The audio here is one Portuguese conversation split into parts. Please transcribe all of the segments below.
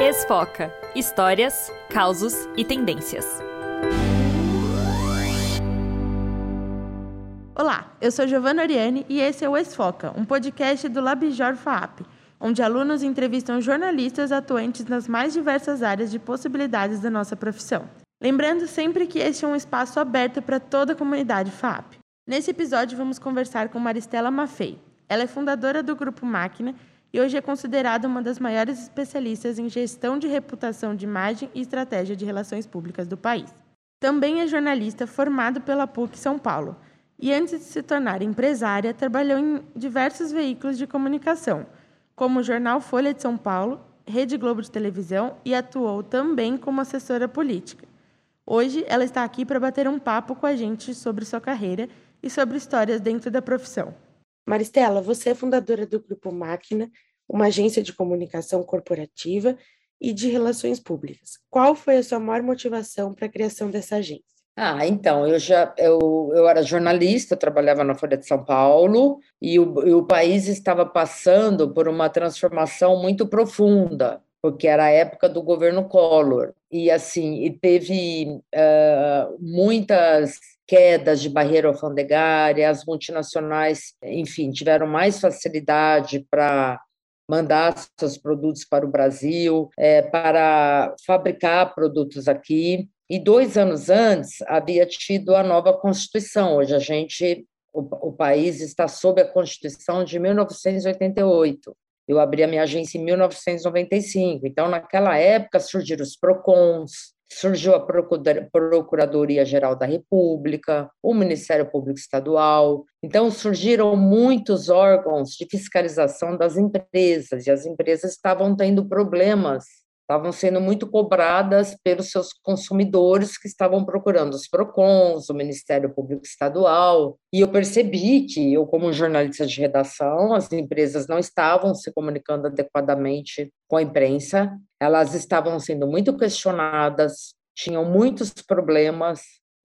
Esfoca. Histórias, causos e tendências. Olá, eu sou Giovanna Oriane e esse é o Esfoca, um podcast do Labjor FAP, onde alunos entrevistam jornalistas atuantes nas mais diversas áreas de possibilidades da nossa profissão. Lembrando sempre que este é um espaço aberto para toda a comunidade FAP. Nesse episódio, vamos conversar com Maristela Maffei. Ela é fundadora do Grupo Máquina e hoje é considerada uma das maiores especialistas em gestão de reputação de imagem e estratégia de relações públicas do país. Também é jornalista formado pela PUC São Paulo e, antes de se tornar empresária, trabalhou em diversos veículos de comunicação, como o jornal Folha de São Paulo, Rede Globo de Televisão e atuou também como assessora política. Hoje, ela está aqui para bater um papo com a gente sobre sua carreira e sobre histórias dentro da profissão. Maristela, você é fundadora do Grupo Máquina, uma agência de comunicação corporativa e de relações públicas. Qual foi a sua maior motivação para a criação dessa agência? Ah, então, eu já eu, eu era jornalista, trabalhava na Folha de São Paulo e o, e o país estava passando por uma transformação muito profunda, porque era a época do governo Collor. E assim, e teve uh, muitas quedas de barreira alfandegária, as multinacionais, enfim, tiveram mais facilidade para mandar seus produtos para o Brasil, é, para fabricar produtos aqui. E dois anos antes havia tido a nova Constituição. Hoje a gente, o, o país está sob a Constituição de 1988. Eu abri a minha agência em 1995. Então, naquela época surgiram os PROCONs, surgiu a Procuradoria-Geral da República, o Ministério Público Estadual. Então, surgiram muitos órgãos de fiscalização das empresas, e as empresas estavam tendo problemas estavam sendo muito cobradas pelos seus consumidores que estavam procurando os PROCONs, o Ministério Público Estadual, e eu percebi que eu, como jornalista de redação, as empresas não estavam se comunicando adequadamente com a imprensa, elas estavam sendo muito questionadas, tinham muitos problemas,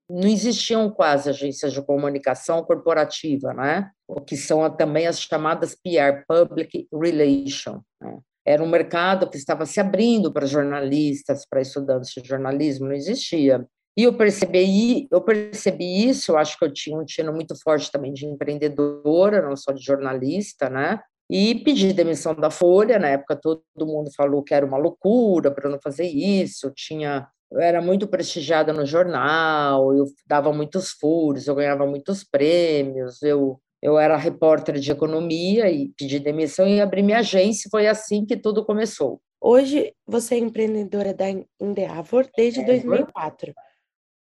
não existiam quase agências de comunicação corporativa, né? O que são também as chamadas PR, Public Relation, né? Era um mercado que estava se abrindo para jornalistas, para estudantes de jornalismo, não existia. E eu percebi, eu percebi isso, eu acho que eu tinha um tino muito forte também de empreendedora, não só de jornalista, né? E pedi demissão da Folha, na época todo mundo falou que era uma loucura para não fazer isso, eu tinha eu era muito prestigiada no jornal, eu dava muitos furos, eu ganhava muitos prêmios, eu eu era repórter de economia e pedi demissão e abri minha agência. Foi assim que tudo começou. Hoje você é empreendedora da Endeavor desde é. 2004.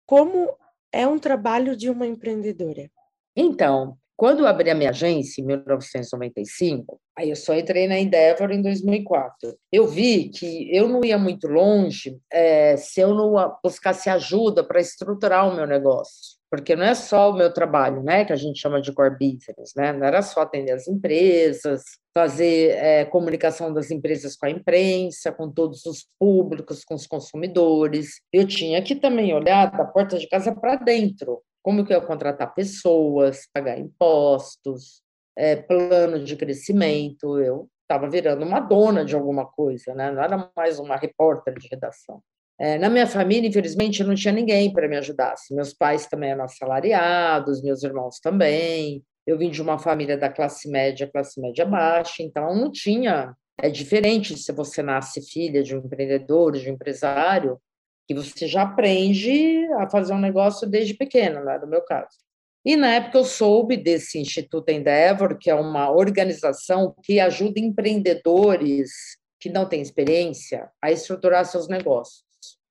Como é um trabalho de uma empreendedora? Então, quando eu abri a minha agência em 1995, aí eu só entrei na Endeavor em 2004. Eu vi que eu não ia muito longe é, se eu não buscasse ajuda para estruturar o meu negócio porque não é só o meu trabalho, né, que a gente chama de core business, né, não era só atender as empresas, fazer é, comunicação das empresas com a imprensa, com todos os públicos, com os consumidores. Eu tinha que também olhar da porta de casa para dentro, como que eu ia contratar pessoas, pagar impostos, é, plano de crescimento. Eu estava virando uma dona de alguma coisa, né, não era mais uma repórter de redação. É, na minha família, infelizmente, não tinha ninguém para me ajudar. Assim, meus pais também eram assalariados, meus irmãos também. Eu vim de uma família da classe média, classe média baixa, então não tinha. É diferente se você nasce filha de um empreendedor, de um empresário, que você já aprende a fazer um negócio desde pequena, não é do meu caso. E na época eu soube desse Instituto Endeavor, que é uma organização que ajuda empreendedores que não têm experiência a estruturar seus negócios.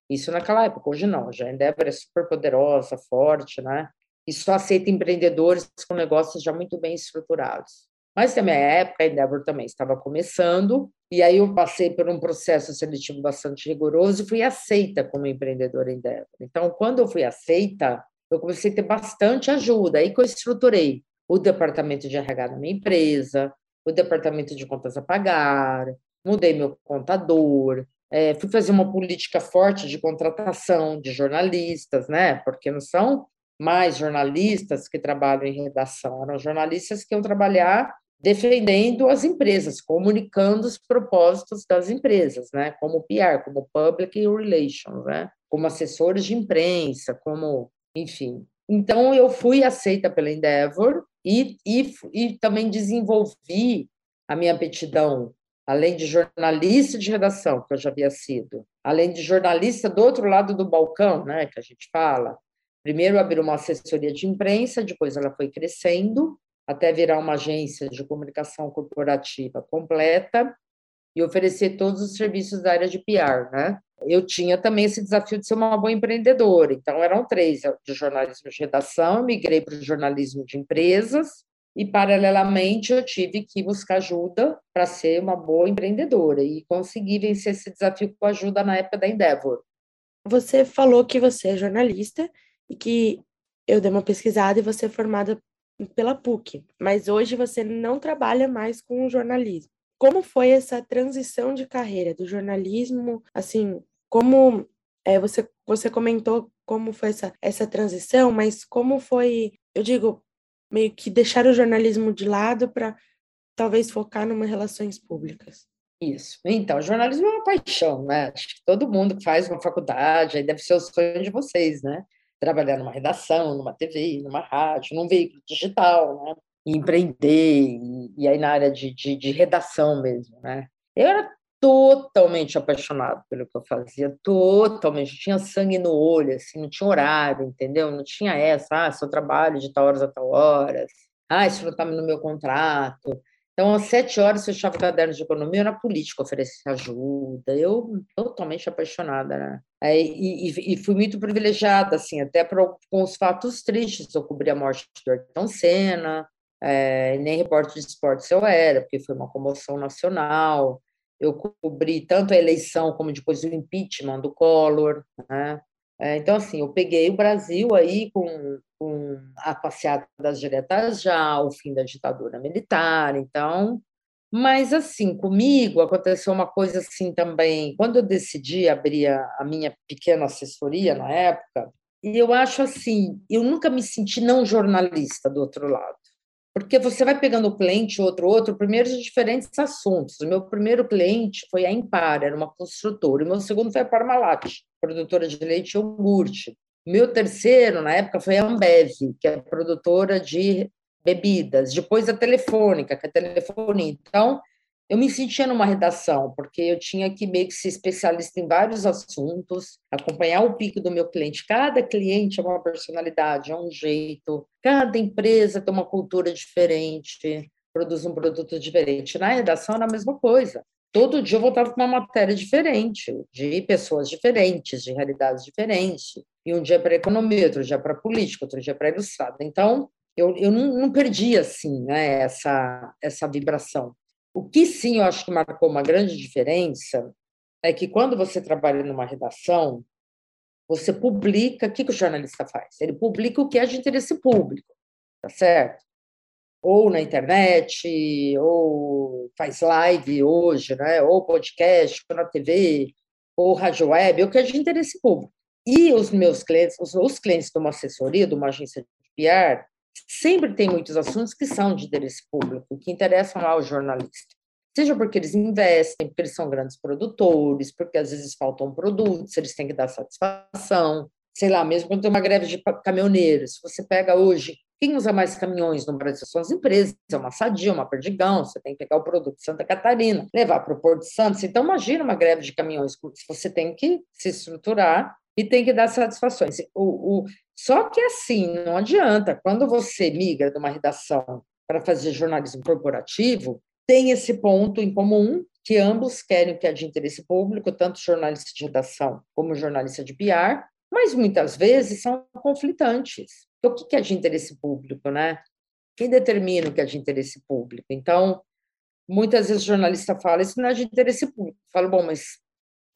Isso naquela época, hoje não. Já a Endeavor é super poderosa, forte, né? E só aceita empreendedores com negócios já muito bem estruturados. Mas na minha época, a Endeavor também estava começando, e aí eu passei por um processo seletivo bastante rigoroso e fui aceita como empreendedora Endeavor. Então, quando eu fui aceita, eu comecei a ter bastante ajuda. Aí que eu estruturei o departamento de RH da minha empresa, o departamento de contas a pagar, mudei meu contador, é, fui fazer uma política forte de contratação de jornalistas, né? Porque não são mais jornalistas que trabalham em redação, eram jornalistas que iam trabalhar defendendo as empresas, comunicando os propósitos das empresas, né? Como PR, como Public Relations, né? Como assessores de imprensa, como, enfim. Então, eu fui aceita pela Endeavor e, e, e também desenvolvi a minha aptidão, além de jornalista de redação, que eu já havia sido, além de jornalista do outro lado do balcão, né, que a gente fala. Primeiro abriu uma assessoria de imprensa, depois ela foi crescendo, até virar uma agência de comunicação corporativa completa e oferecer todos os serviços da área de PR, né? Eu tinha também esse desafio de ser uma boa empreendedora, então eram três, de jornalismo de redação, migrei para o jornalismo de empresas e, paralelamente, eu tive que buscar ajuda para ser uma boa empreendedora e consegui vencer esse desafio com ajuda na época da Endeavor. Você falou que você é jornalista e que eu dei uma pesquisada e você é formada pela PUC, mas hoje você não trabalha mais com jornalismo. Como foi essa transição de carreira do jornalismo? Assim, como é, você, você comentou como foi essa, essa transição, mas como foi, eu digo, meio que deixar o jornalismo de lado para talvez focar numa relações públicas? Isso. Então, jornalismo é uma paixão, né? Acho que todo mundo que faz uma faculdade, aí deve ser o sonho de vocês, né? Trabalhar numa redação, numa TV, numa rádio, num veículo digital, né? E empreender, e, e, aí na área de, de, de, redação mesmo, né? Eu era totalmente apaixonado pelo que eu fazia, totalmente, tinha sangue no olho, assim, não tinha horário, entendeu? Não tinha essa, ah, seu trabalho de tal horas a tal horas, ah, isso não está no meu contrato, então, às sete horas, fechava o caderno de economia, era político, oferecer ajuda. Eu, totalmente apaixonada, né? e, e, e, fui muito privilegiada, assim, até com os fatos tristes. Eu cobri a morte do Ayrton Senna, é, nem repórter de esportes eu era, porque foi uma comoção nacional. Eu cobri tanto a eleição como depois o impeachment do Collor, né? É, então, assim, eu peguei o Brasil aí com, com a passeada das diretas já, o fim da ditadura militar, então... Mas, assim, comigo aconteceu uma coisa assim também. Quando eu decidi abrir a, minha pequena assessoria na época, eu acho assim, eu nunca me senti não jornalista do outro lado porque você vai pegando o cliente, outro, outro, primeiro de diferentes assuntos. O meu primeiro cliente foi a Impar, era uma construtora, o meu segundo foi a Parmalat, produtora de leite e iogurte. O meu terceiro, na época, foi a Ambev, que é produtora de bebidas. Depois a Telefônica, que é a telefonia. Então, eu me sentia numa redação, porque eu tinha que meio que ser especialista em vários assuntos, acompanhar o pico do meu cliente. Cada cliente é uma personalidade, é um jeito, cada empresa tem uma cultura diferente, produz um produto diferente. Na redação era a mesma coisa. Todo dia eu voltava com uma matéria diferente, de pessoas diferentes, de realidades diferentes. E um dia para economia, outro dia para política, outro dia para ilustrada. Então, eu, eu não, não perdi assim, né, essa, essa vibração. O que sim eu acho que marcou uma grande diferença é que quando você trabalha numa redação, você publica, o que, que o jornalista faz? Ele publica o que é de interesse público, tá certo? Ou na internet, ou faz live hoje, né? ou podcast, ou na TV, ou rádio web, o que é de interesse público. E os meus clientes, os, os clientes de uma assessoria, de uma agência de PR, sempre tem muitos assuntos que são de interesse público, que interessam ao jornalista. Seja porque eles investem, porque eles são grandes produtores, porque às vezes faltam produtos, eles têm que dar satisfação. Sei lá, mesmo quando tem uma greve de caminhoneiros, você pega hoje, quem usa mais caminhões no Brasil são as empresas, é uma Sadia, uma Perdigão, você tem que pegar o produto de Santa Catarina, levar para o Porto Santos. Então, imagina uma greve de caminhões, você tem que se estruturar e tem que dar satisfações. O, o, só que assim, não adianta. Quando você migra de uma redação para fazer jornalismo corporativo, tem esse ponto em comum, que ambos querem o que é de interesse público, tanto jornalista de redação como jornalista de PR, mas muitas vezes são conflitantes. O que é de interesse público, né? Quem determina o que é de interesse público? Então, muitas vezes o jornalista fala, isso não é de interesse público. Eu falo, bom, mas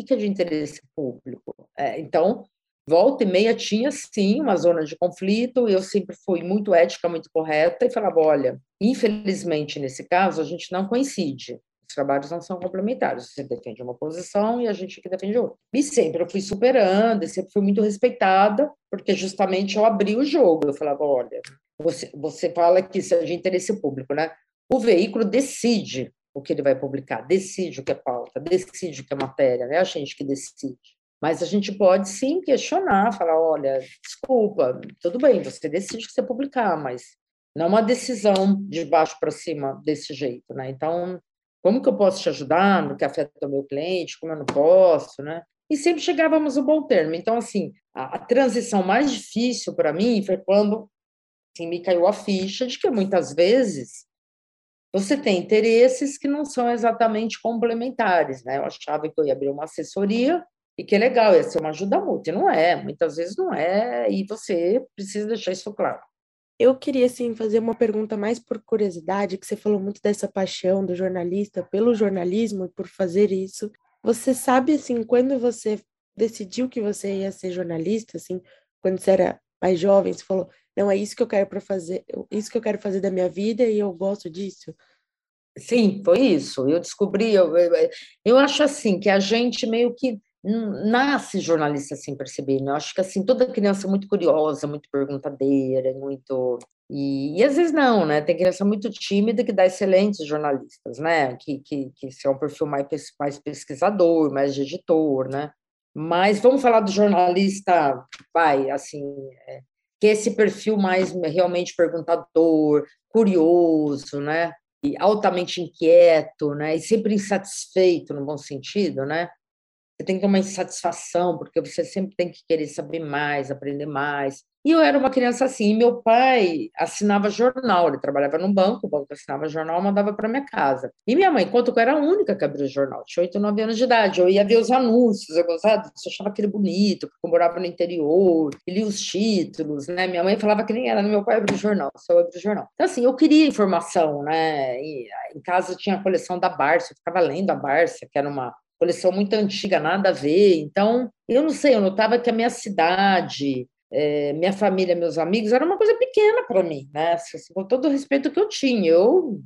que é de interesse público? É, então, volta e meia tinha sim uma zona de conflito, eu sempre fui muito ética, muito correta e falava: olha, infelizmente nesse caso a gente não coincide. Os trabalhos não são complementares. Você defende uma posição e a gente que defende outra. E sempre eu fui superando, e sempre fui muito respeitada, porque justamente eu abri o jogo. Eu falava: olha, você, você fala que isso é de interesse público, né? o veículo decide o que ele vai publicar, decide o que é pauta, decide o que é matéria, é a gente que decide. Mas a gente pode sim questionar, falar, olha, desculpa, tudo bem, você decide o que você publicar, mas não uma decisão de baixo para cima desse jeito, né? Então, como que eu posso te ajudar no que afeta o meu cliente, como eu não posso, né? E sempre chegávamos ao bom termo. Então, assim, a, a transição mais difícil para mim foi quando assim, me caiu a ficha de que muitas vezes você tem interesses que não são exatamente complementares, né? Eu achava que eu ia abrir uma assessoria e que é legal, ia ser uma ajuda mútua, não é, muitas vezes não é, e você precisa deixar isso claro. Eu queria, assim, fazer uma pergunta mais por curiosidade, que você falou muito dessa paixão do jornalista pelo jornalismo e por fazer isso. Você sabe, assim, quando você decidiu que você ia ser jornalista, assim, quando você era mais jovem, você falou, não, é isso que eu quero para fazer, isso que eu quero fazer da minha vida e eu gosto disso? Sim, foi isso. Eu descobri, eu, eu, eu acho assim, que a gente meio que nasce jornalista sem perceber, né? Eu acho que assim toda criança é muito curiosa, muito perguntadeira, muito e, e, às vezes não, né? Tem criança muito tímida que dá excelentes jornalistas, né? Que que que é um perfil mais mais pesquisador, mais de editor, né? Mas vamos falar do jornalista, vai, assim, é, que é esse perfil mais realmente perguntador, curioso, né? E altamente inquieto, né? E sempre insatisfeito no bom sentido, né? Você tem que ter uma insatisfação, porque você sempre tem que querer saber mais, aprender mais. E eu era uma criança assim, e meu pai assinava jornal, ele trabalhava no banco, o banco assinava jornal, mandava para minha casa. E minha mãe, enquanto eu era a única que abria o jornal, tinha oito, nove anos de idade, eu ia ver os anúncios, eu gostava, eu achava aquele bonito, porque eu morava no interior, e lia os títulos, né? Minha mãe falava que nem era, meu pai abria o jornal, só eu abria o jornal. Então, assim, eu queria informação, né? E, em casa tinha a coleção da Barça, eu ficava lendo a Barça, que era uma coleção muito antiga, nada a ver. Então, eu não sei, eu notava que a minha cidade, é, minha família, meus amigos, era uma coisa pequena para mim, né? Assim, com todo o respeito que eu tinha. Eu,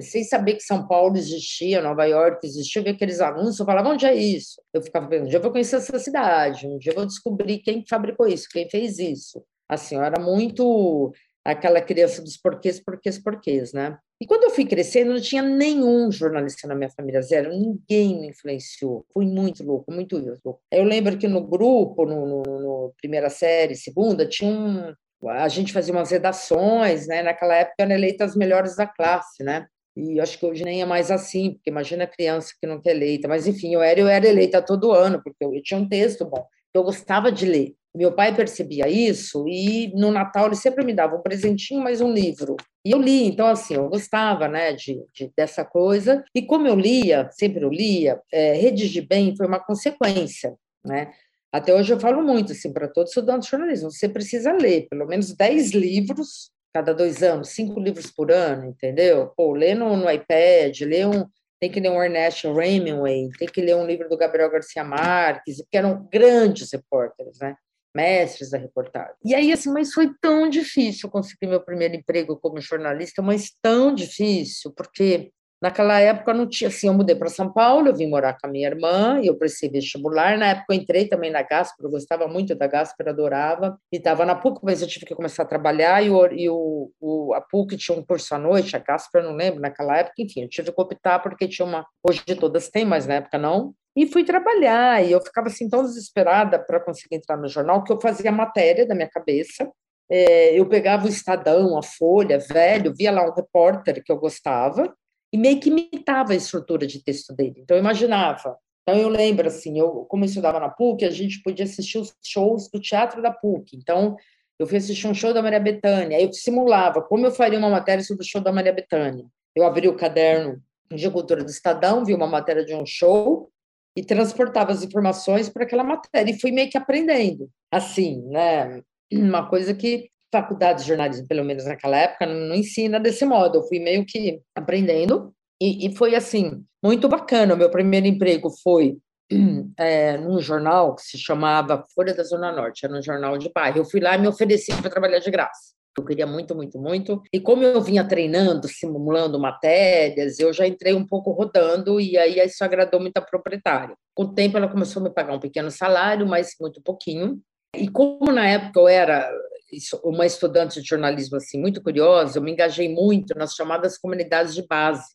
sem saber que São Paulo existia, Nova York existia, eu via aqueles anúncios, eu falava, onde é isso? Eu ficava pensando, um dia eu vou conhecer essa cidade, um dia eu vou descobrir quem fabricou isso, quem fez isso. Assim, eu era muito aquela criança dos porquês, porquês, porquês, né? E quando eu fui crescendo, não tinha nenhum jornalista na minha família, zero, ninguém me influenciou. Fui muito louco, muito louco. Eu lembro que no grupo, no, no, no primeira série, segunda, tinha um. A gente fazia umas redações, né? Naquela época eram eleitas as melhores da classe, né? E acho que hoje nem é mais assim, porque imagina a criança que não quer eleita. Mas, enfim, eu era, eu era eleita todo ano, porque eu, eu tinha um texto bom. Eu gostava de ler. Meu pai percebia isso e no Natal ele sempre me dava um presentinho, mais um livro. E eu li, então assim, eu gostava, né, de, de dessa coisa. E como eu lia, sempre eu lia, é, bem foi uma consequência, né? Até hoje eu falo muito assim para todos estudantes de jornalismo, você precisa ler pelo menos 10 livros cada dois anos, cinco livros por ano, entendeu? Pô, ler no, no iPad, ler um, tem que ler um Ernest Hemingway, tem que ler um livro do Gabriel Garcia Marques, que eram grandes repórteres, né? Mestres da reportagem. E aí, assim, mas foi tão difícil conseguir meu primeiro emprego como jornalista, mas tão difícil, porque naquela época não tinha, assim, eu mudei para São Paulo, eu vim morar com a minha irmã, e eu prestei vestibular, na época eu entrei também na Gasper, eu gostava muito da Gasper, adorava, e estava na PUC, mas eu tive que começar a trabalhar, e, o, e o, o, a PUC tinha um curso à noite, a Gasper, eu não lembro, naquela época, enfim, eu tive que optar, porque tinha uma, hoje todas têm, mas na época não, e fui trabalhar, e eu ficava assim tão desesperada para conseguir entrar no jornal que eu fazia matéria da minha cabeça. É, eu pegava o Estadão, a Folha, velho, via lá um repórter que eu gostava e meio que imitava a estrutura de texto dele. Então eu imaginava. Então eu lembro assim, eu como eu estudava na PUC, a gente podia assistir os shows do teatro da PUC. Então eu fui assistir um show da Maria Bethânia, aí eu simulava como eu faria uma matéria sobre o show da Maria Bethânia. Eu abri o caderno de cultura do Estadão, vi uma matéria de um show, e transportava as informações para aquela matéria. E fui meio que aprendendo, assim, né? Uma coisa que faculdade de jornalismo, pelo menos naquela época, não, não ensina desse modo. Eu fui meio que aprendendo e, e foi, assim, muito bacana. O meu primeiro emprego foi é, num jornal que se chamava Folha da Zona Norte, era um jornal de bairro. Eu fui lá e me ofereci para trabalhar de graça. Eu queria muito, muito, muito. E como eu vinha treinando, simulando matérias, eu já entrei um pouco rodando e aí isso agradou muito a proprietária. Com o tempo ela começou a me pagar um pequeno salário, mas muito pouquinho. E como na época eu era uma estudante de jornalismo assim muito curiosa, eu me engajei muito nas chamadas comunidades de base.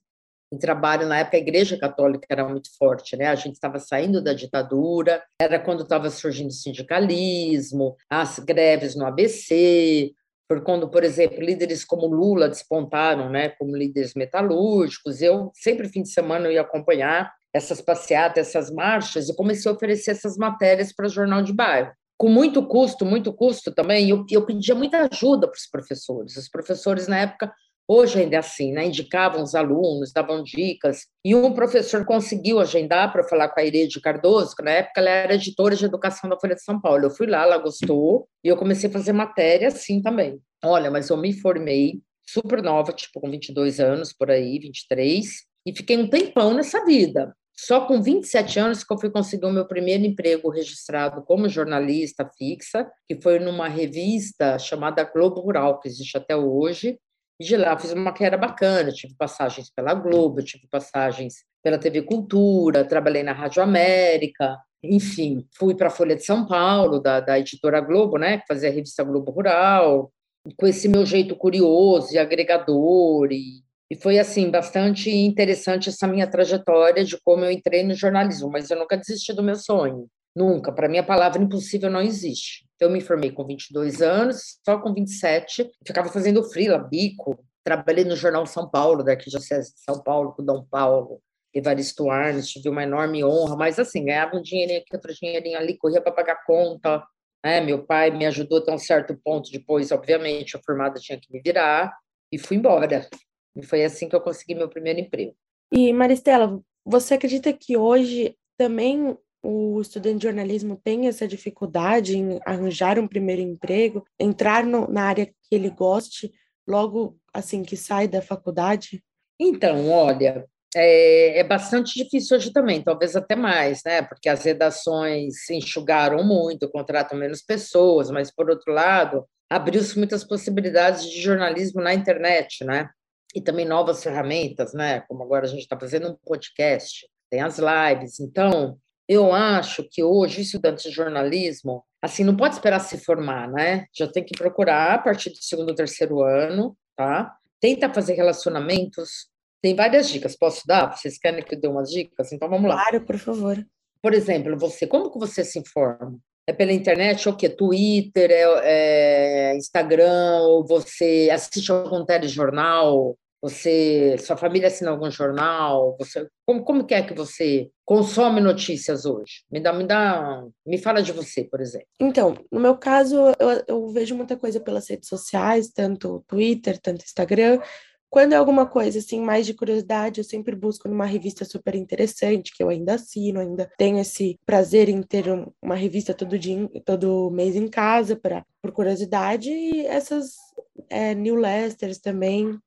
Em trabalho, na época, a Igreja Católica era muito forte, né? A gente estava saindo da ditadura, era quando estava surgindo o sindicalismo, as greves no ABC, por quando, por exemplo, líderes como Lula despontaram, né, como líderes metalúrgicos. Eu sempre fim de semana eu ia acompanhar essas passeatas, essas marchas, e comecei a oferecer essas matérias para jornal de bairro. Com muito custo, muito custo também, eu, eu pedia muita ajuda para os professores. Os professores, na época, hoje ainda é assim, né, indicavam os alunos, davam dicas, e um professor conseguiu agendar para falar com a Irede Cardoso, que na época ela era editora de educação da Folha de São Paulo. Eu fui lá, ela gostou, e eu comecei a fazer matéria assim também. Olha, mas eu me formei super nova, tipo com 22 anos, por aí, 23, e fiquei um tempão nessa vida. Só com 27 anos que eu fui conseguir o meu primeiro emprego registrado como jornalista fixa, que foi numa revista chamada Globo Rural, que existe até hoje. E de lá fiz uma carreira bacana, tive passagens pela Globo, tive passagens pela TV Cultura, trabalhei na Rádio América, enfim, fui para a Folha de São Paulo, da, da editora Globo, né, que fazia a revista Globo Rural, com esse meu jeito curioso e agregador e e foi assim bastante interessante essa minha trajetória de como eu entrei no jornalismo, mas eu nunca desisti do meu sonho. Nunca. Para mim a palavra impossível não existe. Então, eu me formei com 22 anos, só com 27, ficava fazendo frila, bico. Trabalhei no jornal São Paulo, da Arquidiocese de São Paulo, com Dom Paulo, Evaristo Arnes, tive uma enorme honra, mas assim, ganhava um dinheirinho aqui, outro dinheirinho ali, corria para pagar conta. Né? Meu pai me ajudou até um certo ponto, depois, obviamente, a formada tinha que me virar, e fui embora. E foi assim que eu consegui meu primeiro emprego. E Maristela, você acredita que hoje também o estudante de jornalismo tem essa dificuldade em arranjar um primeiro emprego, entrar no, na área que ele goste logo assim que sai da faculdade? Então, olha, é, é, bastante difícil hoje também, talvez até mais, né? Porque as redações se enxugaram muito, contratam menos pessoas, mas por outro lado, abriu-se muitas possibilidades de jornalismo na internet, né? E também novas ferramentas, né? Como agora a gente está fazendo um podcast, tem as lives. Então, eu acho que hoje, estudante de jornalismo, assim, não pode esperar se formar, né? Já tem que procurar a partir do segundo ou terceiro ano, tá? Tenta fazer relacionamentos. Tem várias dicas. Posso dar? Vocês querem que eu dê umas dicas? Então, vamos lá. Claro, por favor. Por exemplo, você, como que você se informa? É pela internet, é o quê? Twitter, é, é Instagram, ou você assiste algum telejornal, você, sua família assina algum jornal? Você, como, como que é que você consome notícias hoje? Me dá, me dá, me fala de você, por exemplo. Então, no meu caso, eu, eu vejo muita coisa pelas redes sociais, tanto Twitter, tanto Instagram. Quando é alguma coisa assim mais de curiosidade, eu sempre busco numa revista super interessante, que eu ainda assino, ainda tenho esse prazer em ter uma revista todo dia, todo mês em casa para por curiosidade e essas é, newsletters também.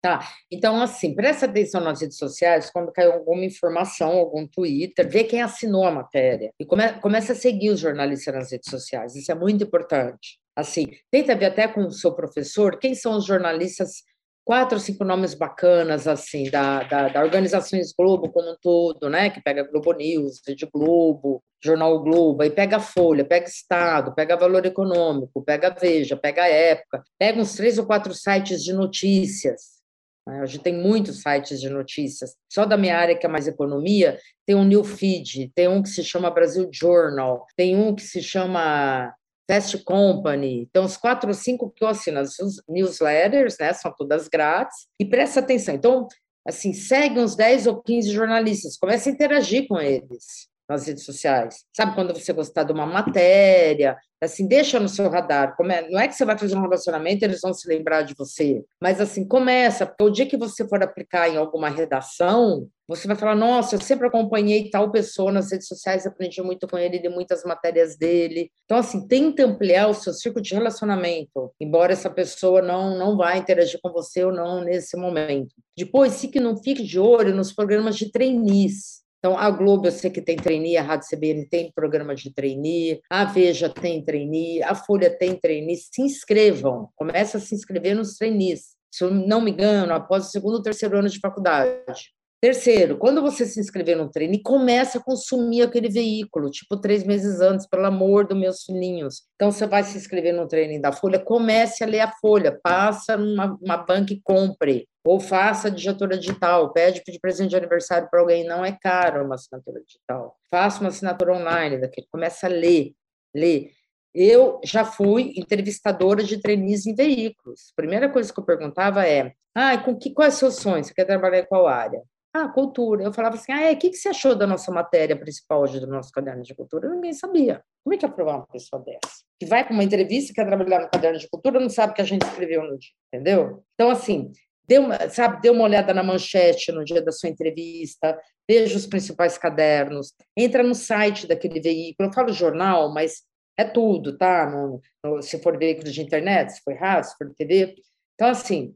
Tá, então assim, presta atenção nas redes sociais quando cai alguma informação, algum Twitter, vê quem assinou a matéria e come, começa a seguir os jornalistas nas redes sociais, isso é muito importante. Assim, tenta ver até com o seu professor quem são os jornalistas quatro ou cinco nomes bacanas, assim, da, da, da Organizações Globo como um todo, né? Que pega Globo News, Rede Globo, Jornal Globo, aí pega Folha, pega Estado, pega Valor Econômico, pega Veja, pega Época, pega uns três ou quatro sites de notícias. Né? Hoje tem muitos sites de notícias. Só da minha área, que é mais economia, tem um New Feed, tem um que se chama Brasil Journal, tem um que se chama Fast Company. Então, os quatro ou cinco que eu assino, as newsletters, né, são todas grátis, e presta atenção. Então, assim, segue uns 10 ou 15 jornalistas, comece a interagir com eles nas redes sociais. Sabe quando você gostar de uma matéria, assim, deixa no seu radar. Come... Não é que você vai fazer um relacionamento eles vão se lembrar de você, mas assim, começa, porque o dia que você for aplicar em alguma redação, você vai falar, nossa, eu sempre acompanhei tal pessoa nas redes sociais, aprendi muito com ele, li muitas matérias dele. Então, assim, tenta ampliar o seu círculo de relacionamento, embora essa pessoa não, não vá interagir com você ou não nesse momento. Depois, se que não fique de olho nos programas de trainees. Então, a Globo, eu sei que tem trainee, a Rádio CBN tem programa de trainee, a Veja tem trainee, a Folha tem trainee. Se inscrevam, começa a se inscrever nos trainees. Se eu não me engano, após o segundo ou terceiro ano de faculdade. Terceiro, quando você se inscrever no treino, comece a consumir aquele veículo, tipo três meses antes, pelo amor dos meus filhinhos. Então, você vai se inscrever no treino da Folha, comece a ler a Folha, passa numa uma banca e compre, ou faça a digitatura digital, pede de presente de aniversário para alguém, não é caro uma assinatura digital. Faça uma assinatura online daquele, comece a ler, ler. Eu já fui entrevistadora de trainees em veículos. A primeira coisa que eu perguntava é: ah, com que, qual é o seu sonho? Você quer trabalhar em qual área? Ah, cultura. Eu falava assim, ah, é, o que, que você achou da nossa matéria principal hoje do nosso caderno de cultura? Ninguém sabia. Como é que aprovar uma pessoa dessa? Que vai para uma entrevista, quer trabalhar no caderno de cultura, não sabe o que a gente escreveu no dia, entendeu? Então, assim, dê uma, sabe, dê uma olhada na manchete no dia da sua entrevista, veja os principais cadernos, entra no site daquele veículo. Eu falo jornal, mas é tudo, tá? No, no, se for veículo de internet, se for rádio, se for TV. Então, assim,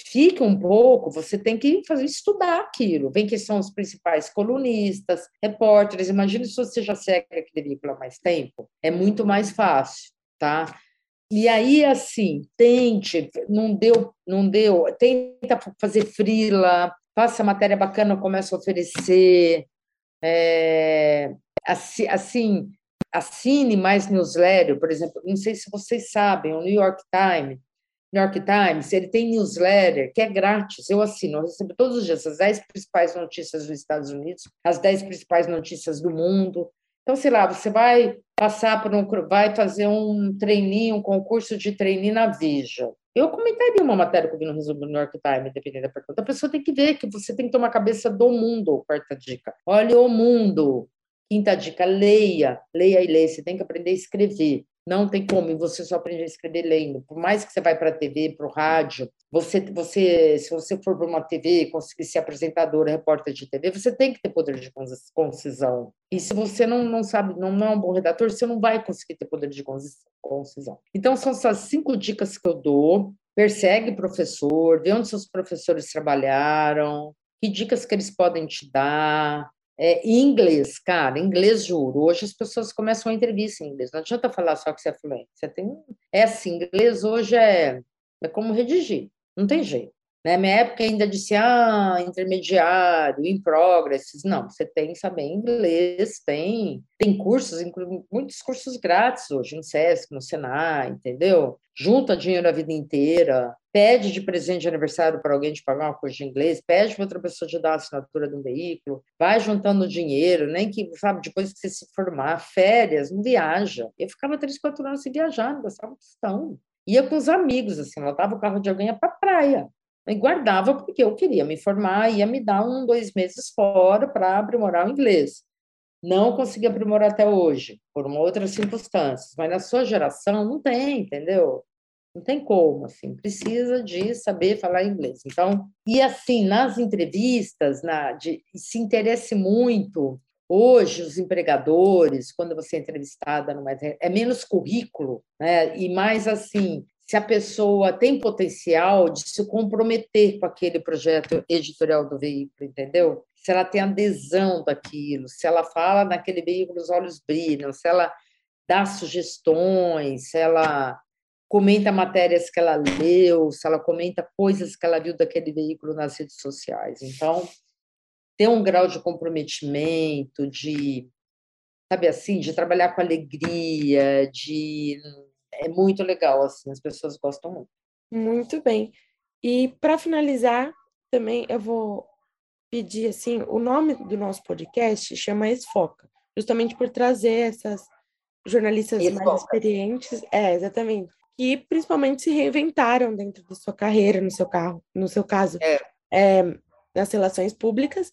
fique um pouco, você tem que fazer estudar aquilo. Vem que são os principais colunistas, repórteres. Imagine se você já segue aquele veículo há mais tempo, é muito mais fácil, tá? E aí, assim, tente, não deu, não deu, tenta fazer frila, faça matéria bacana, começa a oferecer, é, assim, assine mais newsletter, por exemplo, não sei se vocês sabem, o New York Times New York Times, ele tem newsletter que é grátis, eu assino, eu recebo todos os dias as 10 principais notícias dos Estados Unidos, as 10 principais notícias do mundo. Então, sei lá, você vai passar por um, vai fazer um treininho, um concurso de treininho na Veja. Eu comentaria uma matéria que eu vi no resumo do New York Times, dependendo da pergunta. A pessoa tem que ver que você tem que tomar cabeça do mundo, quarta dica. Olha o mundo. Quinta dica, leia, leia e leia. Você tem que aprender a escrever. Não tem como, você só aprende a escrever lendo. Por mais que você vai para a TV, para o rádio, você, você, se você for para uma TV, conseguir ser apresentadora, repórter de TV, você tem que ter poder de concisão. E se você não, não sabe, não, não é um bom redator, você não vai conseguir ter poder de concisão. Então, são essas cinco dicas que eu dou. Persegue professor, vê onde seus professores trabalharam, que dicas que eles podem te dar, é, inglês, cara, inglês juro. Hoje as pessoas começam a entrevista em inglês. Não adianta falar só que você é fluente. Você tem, é assim, inglês hoje é, é como redigir, não tem jeito. Na minha época ainda disse, ah, intermediário, in progress. Não, você tem que saber inglês, tem, tem cursos, muitos cursos grátis hoje, no SESC, no Senai, entendeu? Junta dinheiro a vida inteira, pede de presente de aniversário para alguém de pagar uma coisa de inglês, pede para outra pessoa te dar a assinatura de um veículo, vai juntando dinheiro, nem que, sabe, depois que você se formar, férias, não viaja. Eu ficava três, quatro anos sem viajar, não gostava de questão. Ia com os amigos, assim, lotava o carro de alguém para praia e guardava porque eu queria me formar, ia me dar um, dois meses fora para aprimorar o inglês. Não consegui aprimorar até hoje, por uma outra circunstância, mas na sua geração não tem, entendeu? Não tem como, assim, precisa de saber falar inglês. Então, e assim, nas entrevistas, na, de, se interesse muito. Hoje, os empregadores, quando você é entrevistada, é menos currículo, né? e mais assim, se a pessoa tem potencial de se comprometer com aquele projeto editorial do veículo, entendeu? Se ela tem adesão daquilo, se ela fala naquele veículo, os olhos brilham, se ela dá sugestões, se ela comenta matérias que ela leu, se ela comenta coisas que ela viu daquele veículo nas redes sociais. Então, ter um grau de comprometimento, de, sabe assim, de trabalhar com alegria, de é muito legal, assim, as pessoas gostam muito. Muito bem. E para finalizar, também eu vou pedir assim, o nome do nosso podcast chama Esfoca, justamente por trazer essas jornalistas Esfoca. mais experientes, é, exatamente, que principalmente se reinventaram dentro da sua carreira, no seu carro, no seu caso, é. É, nas relações públicas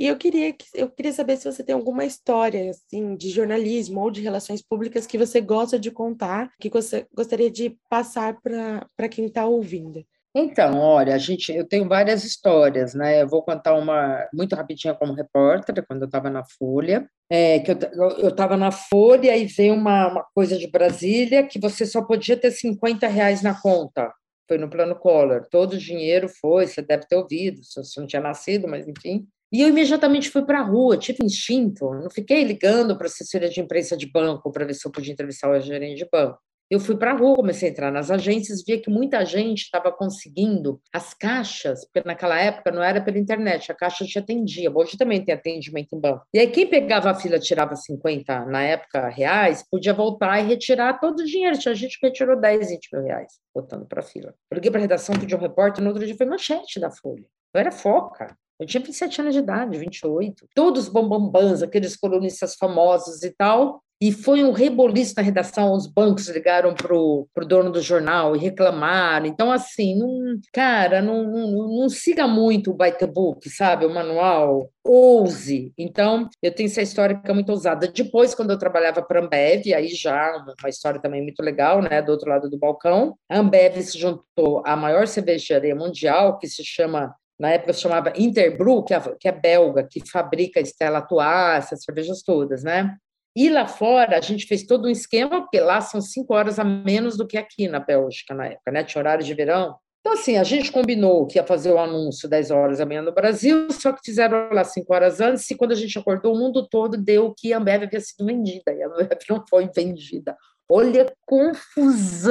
e eu queria, eu queria saber se você tem alguma história assim de jornalismo ou de relações públicas que você gosta de contar, que você gostaria de passar para quem está ouvindo. Então, olha, a gente, eu tenho várias histórias, né? Eu vou contar uma muito rapidinha como repórter, quando eu estava na Folha, é, que eu estava na Folha e veio uma, uma coisa de Brasília que você só podia ter 50 reais na conta. Foi no plano Collor. Todo o dinheiro foi, você deve ter ouvido, se você não tinha nascido, mas enfim, e eu imediatamente fui para a rua, tive instinto, não fiquei ligando para assessoria de imprensa de banco para ver se eu podia entrevistar o gerente de banco. Eu fui para a rua, comecei a entrar nas agências, via que muita gente estava conseguindo as caixas, porque naquela época não era pela internet, a caixa te atendia, hoje também tem atendimento em banco. E aí quem pegava a fila, tirava 50, na época, reais, podia voltar e retirar todo o dinheiro. Tinha gente que retirou 10, 20 mil reais, botando para a fila. Eu liguei para a redação, pedi um repórter, no outro dia foi manchete da Folha. Eu era foca. Eu tinha 27 anos de idade, 28. Todos bambambãs, aqueles colunistas famosos e tal. E foi um reboliço na redação, os bancos ligaram para o dono do jornal e reclamaram. Então, assim, não, cara, não, não, não siga muito o by book, sabe? O manual, ouse. Então, eu tenho essa história que é muito ousada. Depois, quando eu trabalhava para a Ambev, aí já uma história também muito legal, né? Do outro lado do balcão, a Ambev se juntou à maior cervejaria mundial, que se chama na época se chamava Interbrew, que é, que é belga, que fabrica Stella Artois, essas cervejas todas, né? E lá fora a gente fez todo um esquema, porque lá são cinco horas a menos do que aqui na Bélgica na época, né? Tinha horário de verão. Então, assim, a gente combinou que ia fazer o anúncio 10 horas da manhã no Brasil, só que fizeram lá 5 horas antes, e quando a gente acordou, o mundo todo deu que a Ambev havia sido vendida, e a Ambev não foi vendida. Olha a confusão,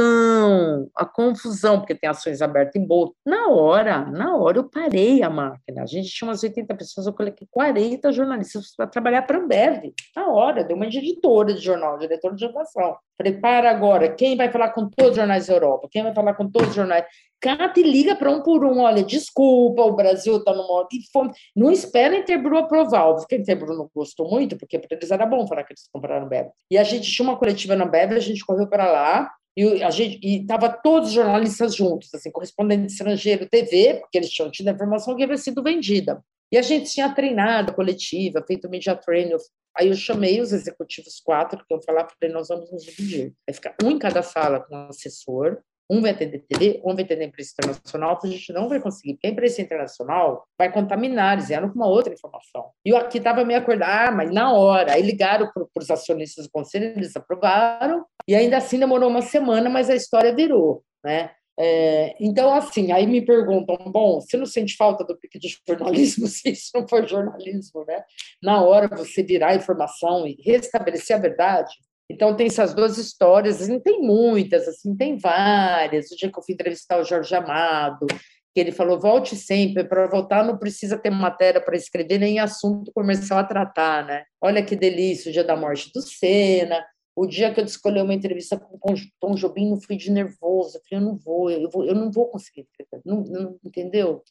a confusão, porque tem ações abertas em bolsa. Na hora, na hora eu parei a máquina. A gente tinha umas 80 pessoas, eu coloquei 40 jornalistas para trabalhar para a Ambev. Na hora, deu uma editora de jornal, diretor de redação. Falei, para agora, quem vai falar com todos os jornais da Europa? Quem vai falar com todos os jornais? Cata e liga para um por um. Olha, desculpa, o Brasil está no modo de fome. Não espera a Interbrew aprovar. Óbvio que a Interbrew não gostou muito, porque para eles era bom falar que eles compraram Bev. E a gente tinha uma coletiva na Bev, a gente correu para lá, e a gente e tava todos os jornalistas juntos, assim, correspondente estrangeiro, TV, porque eles tinham tido a informação que havia sido vendida. E a gente tinha treinado a coletiva, feito media training. Aí eu chamei os executivos quatro, que eu falar, falei, nós vamos nos dividir. Vai ficar um em cada sala com um assessor, um vai atender TV, um vai atender imprensa internacional, a gente não vai conseguir, porque a imprensa internacional vai contaminar, eles com uma outra informação. E eu aqui estava meio acordado, ah, mas na hora, aí ligaram para os acionistas do conselho, eles aprovaram, e ainda assim demorou uma semana, mas a história virou, né? É, então, assim, aí me perguntam, bom, você não sente falta do pique de jornalismo se isso não for jornalismo, né? Na hora você virar a informação e restabelecer a verdade, então, tem essas duas histórias, assim, tem muitas, assim, tem várias. O dia que eu fui entrevistar o Jorge Amado, que ele falou: volte sempre, para voltar não precisa ter matéria para escrever, nem assunto comercial a tratar, né? Olha que delícia, o dia da morte do Senna. O dia que eu escolhi uma entrevista com o Tom Jobim, não fui de nervoso. Eu falei: eu não vou, eu, vou, eu não vou conseguir não, não, entendeu?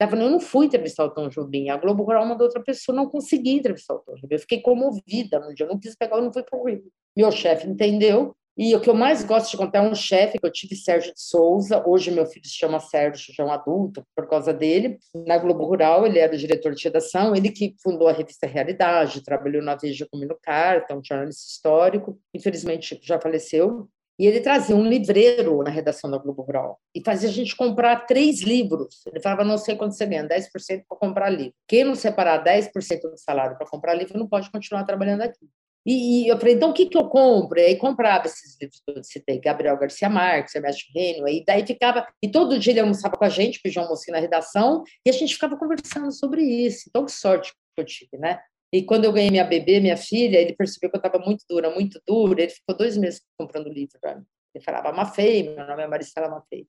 Estava falando, eu não fui entrevistar o Tom Jobim. A Globo Rural mandou outra pessoa, não consegui entrevistar o Tom Jobim. Eu fiquei comovida no dia, eu não quis pegar, eu não fui para o Rio. Meu chefe entendeu. E o que eu mais gosto de contar é um chefe que eu tive, Sérgio de Souza. Hoje meu filho se chama Sérgio, já é um adulto, por causa dele. Na Globo Rural, ele era o diretor de redação, ele que fundou a revista Realidade, trabalhou na Veja comigo Carta, um jornalista histórico. Infelizmente já faleceu. E ele trazia um livreiro na redação da Globo Rural e fazia a gente comprar três livros. Ele falava: não sei quanto você ganha, 10% para comprar livro. Quem não separar 10% do salário para comprar livro não pode continuar trabalhando aqui. E, e, eu falei, então o que, que eu compro? E aí comprava esses livros que eu citei, Gabriel Garcia Marques, Ernesto Reino, e daí ficava, e todo dia ele almoçava com a gente, pedia um almocinho na redação, e a gente ficava conversando sobre isso. Então, que sorte que eu tive, né? E quando eu ganhei minha bebê, minha filha, ele percebeu que eu estava muito dura, muito dura. Ele ficou dois meses comprando livro para mim. Ele falava, Mafei, meu nome é Maricela Mafei.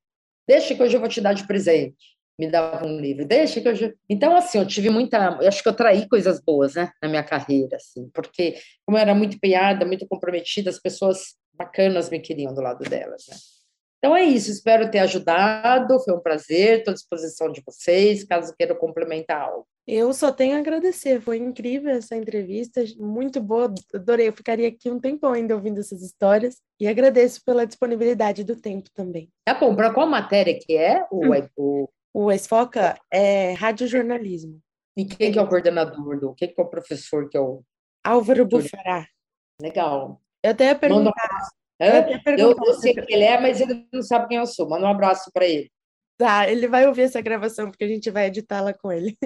Deixa que hoje eu vou te dar de presente. Me dava um livro. Deixa que hoje. Então, assim, eu tive muita. Eu acho que eu traí coisas boas, né, na minha carreira, assim, porque, como eu era muito empenhada, muito comprometida, as pessoas bacanas me queriam do lado delas, né? Então é isso, espero ter ajudado, foi um prazer, estou à disposição de vocês, caso queiram complementar algo. Eu só tenho a agradecer, foi incrível essa entrevista, muito boa, adorei, eu ficaria aqui um tempão ainda ouvindo essas histórias e agradeço pela disponibilidade do tempo também. Tá bom, para qual matéria que é o, hum. o... o Esfoca é radiojornalismo. E quem que é o coordenador do, quem que é o professor que é o... Álvaro Bufará. Legal. Eu até ia perguntar... Eu, eu sei quem ele é, mas ele não sabe quem eu sou. Manda um abraço para ele. Tá, ele vai ouvir essa gravação, porque a gente vai editá-la com ele.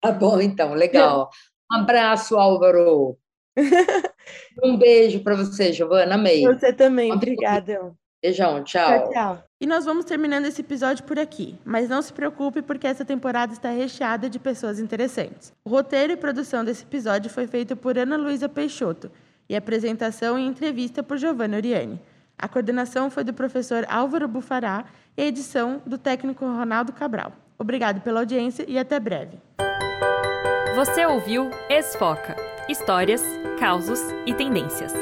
Tá bom, então, legal. Um abraço, Álvaro. um beijo para você, Giovana. Amei. Você também, obrigada. Beijão, tchau. Tchau, tchau. E nós vamos terminando esse episódio por aqui, mas não se preocupe porque essa temporada está recheada de pessoas interessantes. O roteiro e produção desse episódio foi feito por Ana Luísa Peixoto e apresentação e entrevista por Giovanna Oriani. A coordenação foi do professor Álvaro Bufará e a edição do técnico Ronaldo Cabral. Obrigado pela audiência e até breve. Você ouviu Esfoca Histórias, Causos e Tendências.